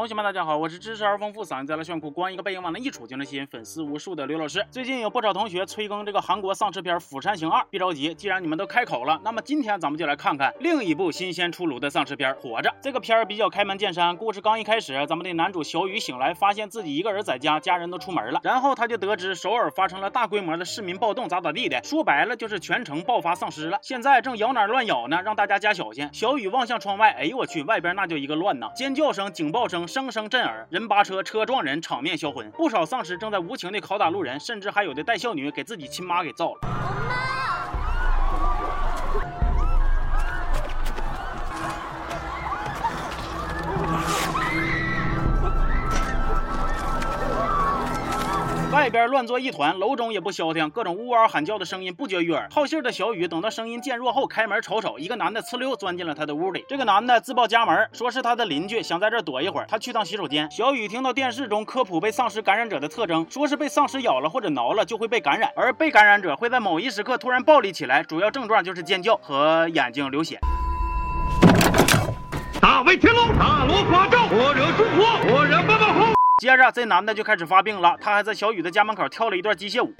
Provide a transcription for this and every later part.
同学们，大家好，我是知识而丰富、嗓音再来炫酷、光一个背影往那一杵就能吸引粉丝无数的刘老师。最近有不少同学催更这个韩国丧尸片《釜山行二》，别着急，既然你们都开口了，那么今天咱们就来看看另一部新鲜出炉的丧尸片《活着》。这个片儿比较开门见山，故事刚一开始，咱们的男主小雨醒来，发现自己一个人在家，家人都出门了，然后他就得知首尔发生了大规模的市民暴动，咋咋地的，说白了就是全城爆发丧尸了，现在正咬哪乱咬呢，让大家加小心。小雨望向窗外，哎呦我去，外边那就一个乱呐，尖叫声、警报声声声震耳，人扒车，车撞人，场面销魂。不少丧尸正在无情地拷打路人，甚至还有的带孝女给自己亲妈给造了。外边乱作一团，楼中也不消停，各种呜嗷喊叫的声音不绝于耳。好信的小雨等到声音渐弱后，开门瞅瞅，一个男的呲溜钻进了他的屋里。这个男的自报家门，说是他的邻居，想在这躲一会儿，他去趟洗手间。小雨听到电视中科普被丧尸感染者的特征，说是被丧尸咬了或者挠了就会被感染，而被感染者会在某一时刻突然暴力起来，主要症状就是尖叫和眼睛流血。大威天龙，大罗法咒，我惹诸佛，我惹八宝红。接着，这男的就开始发病了，他还在小雨的家门口跳了一段机械舞。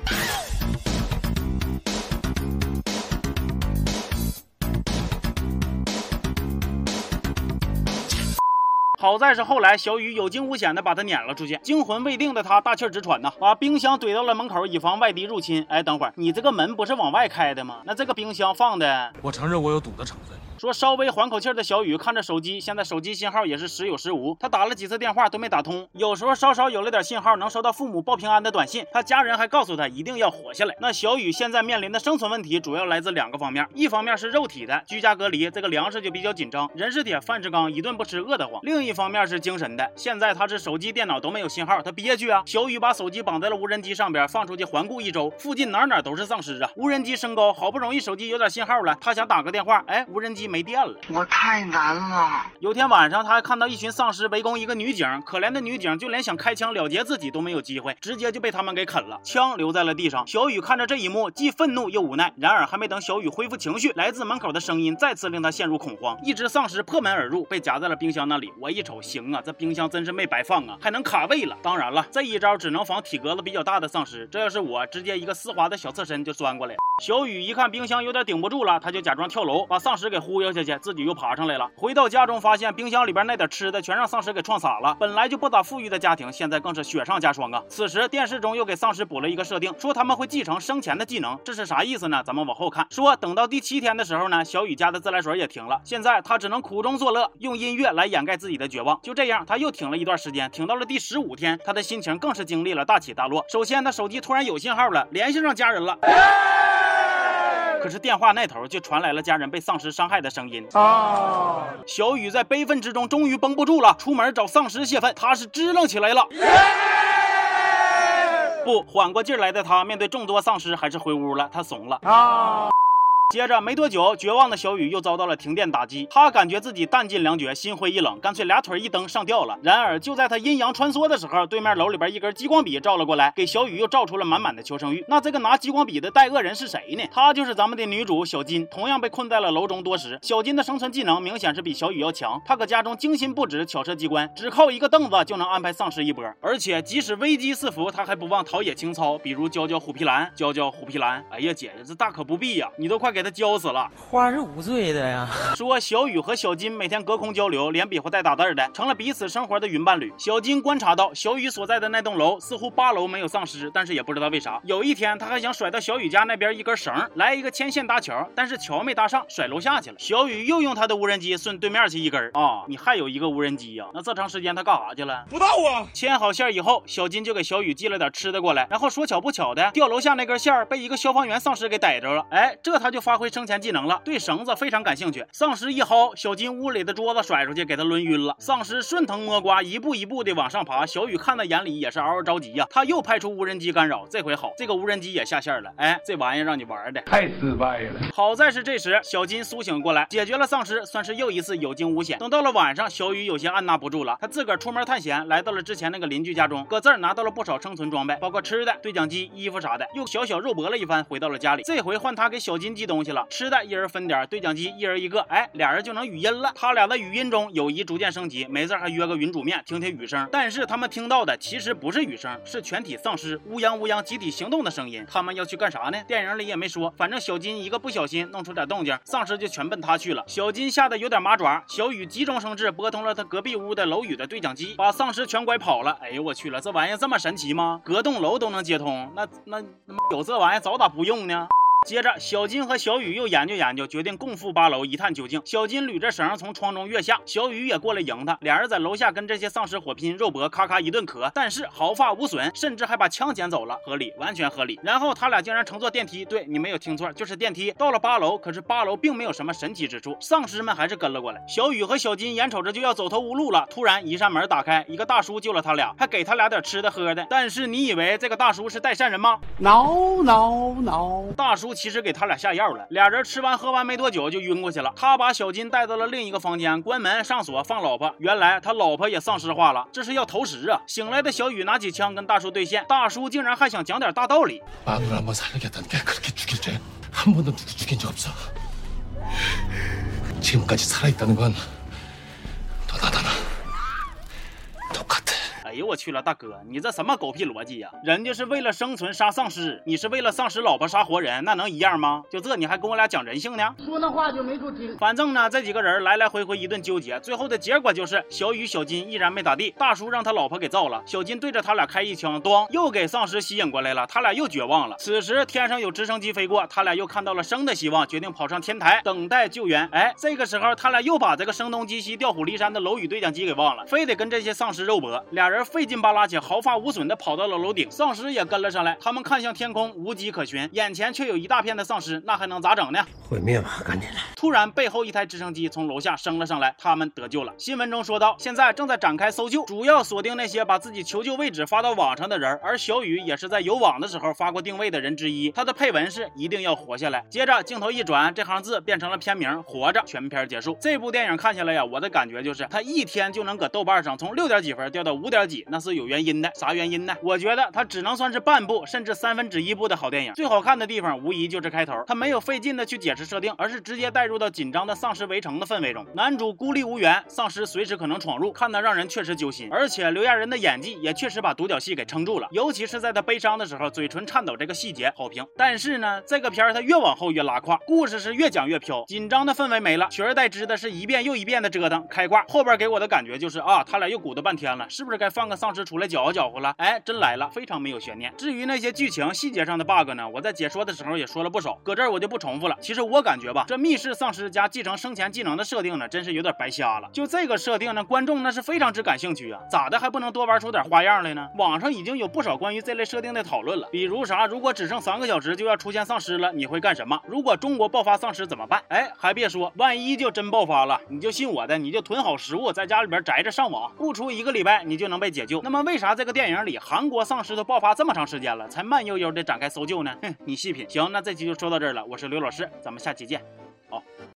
好在是后来小雨有惊无险的把他撵了出去，惊魂未定的他大气直喘呐，把冰箱怼到了门口，以防外敌入侵。哎，等会儿，你这个门不是往外开的吗？那这个冰箱放的，我承认我有赌的成分。说稍微缓口气的小雨看着手机，现在手机信号也是时有时无，他打了几次电话都没打通，有时候稍稍有了点信号，能收到父母报平安的短信，他家人还告诉他一定要活下来。那小雨现在面临的生存问题主要来自两个方面，一方面是肉体的，居家隔离，这个粮食就比较紧张，人是铁，饭是钢，一顿不吃饿得慌；另一方面是精神的，现在他是手机、电脑都没有信号，他憋屈啊。小雨把手机绑在了无人机上边，放出去环顾一周，附近哪哪都是丧尸啊。无人机升高，好不容易手机有点信号了，他想打个电话，哎，无人机没电了。我太难了。有天晚上，他还看到一群丧尸围攻一个女警，可怜的女警就连想开枪了结自己都没有机会，直接就被他们给啃了，枪留在了地上。小雨看着这一幕，既愤怒又无奈。然而，还没等小雨恢复情绪，来自门口的声音再次令他陷入恐慌。一只丧尸破门而入，被夹在了冰箱那里。我一瞅，行啊，这冰箱真是没白放啊，还能卡位了。当然了，这一招只能防体格子比较大的丧尸，这要是我，直接一个丝滑的小侧身就钻过来了。小雨一看冰箱有点顶不住了，他就假装跳楼，把丧尸给忽悠下去，自己又爬上来了。回到家中，发现冰箱里边那点吃的全让丧尸给撞洒了。本来就不咋富裕的家庭，现在更是雪上加霜啊！此时电视中又给丧尸补了一个设定，说他们会继承生前的技能，这是啥意思呢？咱们往后看。说等到第七天的时候呢，小雨家的自来水也停了，现在他只能苦中作乐，用音乐来掩盖自己的绝望。就这样，他又停了一段时间，停到了第十五天，他的心情更是经历了大起大落。首先，他手机突然有信号了，联系上家人了。可是电话那头就传来了家人被丧尸伤害的声音啊！小雨在悲愤之中终于绷不住了，出门找丧尸泄愤。他是支棱起来了，不缓过劲来的他，面对众多丧尸还是回屋了。他怂了啊！接着没多久，绝望的小雨又遭到了停电打击，他感觉自己弹尽粮绝，心灰意冷，干脆俩腿一蹬上吊了。然而就在他阴阳穿梭的时候，对面楼里边一根激光笔照了过来，给小雨又照出了满满的求生欲。那这个拿激光笔的带恶人是谁呢？他就是咱们的女主小金，同样被困在了楼中多时。小金的生存技能明显是比小雨要强，她搁家中精心布置巧设机关，只靠一个凳子就能安排丧尸一波。而且即使危机四伏，他还不忘陶冶情操，比如教教虎皮兰，教教虎皮兰。哎呀，姐姐这大可不必呀，你都快给他浇死了。花是无罪的呀。说小雨和小金每天隔空交流，连比划带打字的，成了彼此生活的云伴侣。小金观察到小雨所在的那栋楼似乎八楼没有丧尸，但是也不知道为啥。有一天他还想甩到小雨家那边一根绳，来一个牵线搭桥，但是桥没搭上，甩楼下去了。小雨又用他的无人机顺对面去一根啊，你还有一个无人机呀？那这长时间他干啥去了？不知道啊。牵好线以后，小金就给小雨寄了点吃的过来，然后说巧不巧的，掉楼下那根线被一个消防员丧尸给逮着了。哎，这他就发挥生前技能了，对绳子非常感兴趣。丧尸一薅，小金屋里的桌子甩出去，给他抡晕了。丧尸顺藤摸瓜，一步一步的往上爬。小雨看在眼里，也是嗷嗷着急呀。他又派出无人机干扰，这回好，这个无人机也下线了。哎，这玩意让你玩的太失败了。好在是这时小金苏醒过来，解决了丧尸，算是又一次有惊无险。等到了晚上，小雨有些按捺不住了，他自个儿出门探险，来到了之前那个邻居家中，搁这儿拿到了不少生存装备，包括吃的、对讲机、衣服啥的，又小小肉搏了一番，回到了家里。这回换他给小金寄东西。东西了，吃的一人分点，对讲机一人一个，哎，俩人就能语音了。他俩的语音中友谊逐渐升级，没事还约个云煮面听听雨声。但是他们听到的其实不是雨声，是全体丧尸乌泱乌泱集体行动的声音。他们要去干啥呢？电影里也没说，反正小金一个不小心弄出点动静，丧尸就全奔他去了。小金吓得有点麻爪，小雨急中生智，拨通了他隔壁屋的楼宇的对讲机，把丧尸全拐跑了。哎呦我去了，这玩意这么神奇吗？隔栋楼都能接通？那那有这玩意早咋不用呢？接着，小金和小雨又研究研究，决定共赴八楼一探究竟。小金捋着绳从窗中跃下，小雨也过来迎他。俩人在楼下跟这些丧尸火拼，肉搏咔咔一顿磕，但是毫发无损，甚至还把枪捡走了，合理，完全合理。然后他俩竟然乘坐电梯，对你没有听错，就是电梯。到了八楼，可是八楼并没有什么神奇之处，丧尸们还是跟了过来。小雨和小金眼瞅着就要走投无路了，突然一扇门打开，一个大叔救了他俩，还给他俩点吃的喝的。但是你以为这个大叔是带善人吗？No No No，大叔其实给他俩下。药了，俩人吃完喝完没多久就晕过去了。他把小金带到了另一个房间，关门上锁放老婆。原来他老婆也丧尸化了，这是要投食啊！醒来的小雨拿起枪跟大叔对线，大叔竟然还想讲点大道理。呦我去了，大哥，你这什么狗屁逻辑呀？人家是为了生存杀丧尸，你是为了丧尸老婆杀活人，那能一样吗？就这你还跟我俩讲人性呢？说那话就没处听。反正呢，这几个人来来回回一顿纠结，最后的结果就是小雨、小金依然没咋地。大叔让他老婆给造了，小金对着他俩开一枪，咣，又给丧尸吸引过来了，他俩又绝望了。此时天上有直升机飞过，他俩又看到了生的希望，决定跑上天台等待救援。哎，这个时候他俩又把这个声东击西、调虎离山的楼宇对讲机给忘了，非得跟这些丧尸肉搏。俩人费劲巴拉且毫发无损的跑到了楼顶，丧尸也跟了上来。他们看向天空，无迹可寻，眼前却有一大片的丧尸，那还能咋整呢？毁灭吧，赶紧来！突然，背后一台直升机从楼下升了上来，他们得救了。新闻中说到，现在正在展开搜救，主要锁定那些把自己求救位置发到网上的人。而小雨也是在有网的时候发过定位的人之一。他的配文是“一定要活下来”。接着镜头一转，这行字变成了片名“活着”。全片结束。这部电影看下来呀，我的感觉就是，他一天就能搁豆瓣上从六点几分掉到五点几，那是有原因的。啥原因呢？我觉得它只能算是半部甚至三分之一部的好电影。最好看的地方无疑就是开头，他没有费劲的去解释设定，而是直接带入到紧张的丧尸围城的氛围中。男主孤立无援，丧尸随时可能闯入，看得让人确实揪心。而且刘亚仁的演技也确实把独角戏给撑住了，尤其是在他悲伤的时候，嘴唇颤抖这个细节好评。但是呢，这个片儿它越往后越拉胯，故事是越讲越飘，紧张的氛围没了，取而代之的是一遍又一遍的折腾开挂。后边给我的感觉就是啊，他俩又鼓捣半天了，是不是该放个丧尸出来搅和搅和了？哎，真来了，非常没有悬念。至于那些剧情细节上的 bug 呢，我在解说的时候也说了不少，搁这儿我就不重复了。其实我感觉吧，这密室丧尸加继承生前技能的设定呢，真是有点白瞎了。就这个设定呢，观众那是非常之感兴趣啊，咋的还不能多玩出点花样来呢？网上已经有不少关于这类设定的讨论了，比如啥，如果只剩三个小时就要出现丧尸了，你会干什么？如果中国爆发丧尸怎么办？哎，还别说，万一就真爆发了，你就信我的，你就囤好食物，在家里边宅着上网，不出一个礼拜你就能被解救。那么为啥这个电影里韩国丧尸都爆发这么长时间了，才慢悠悠的展开搜救呢？哼，你细品。行，那这期就说到这儿了，我是刘老师，咱们下期见。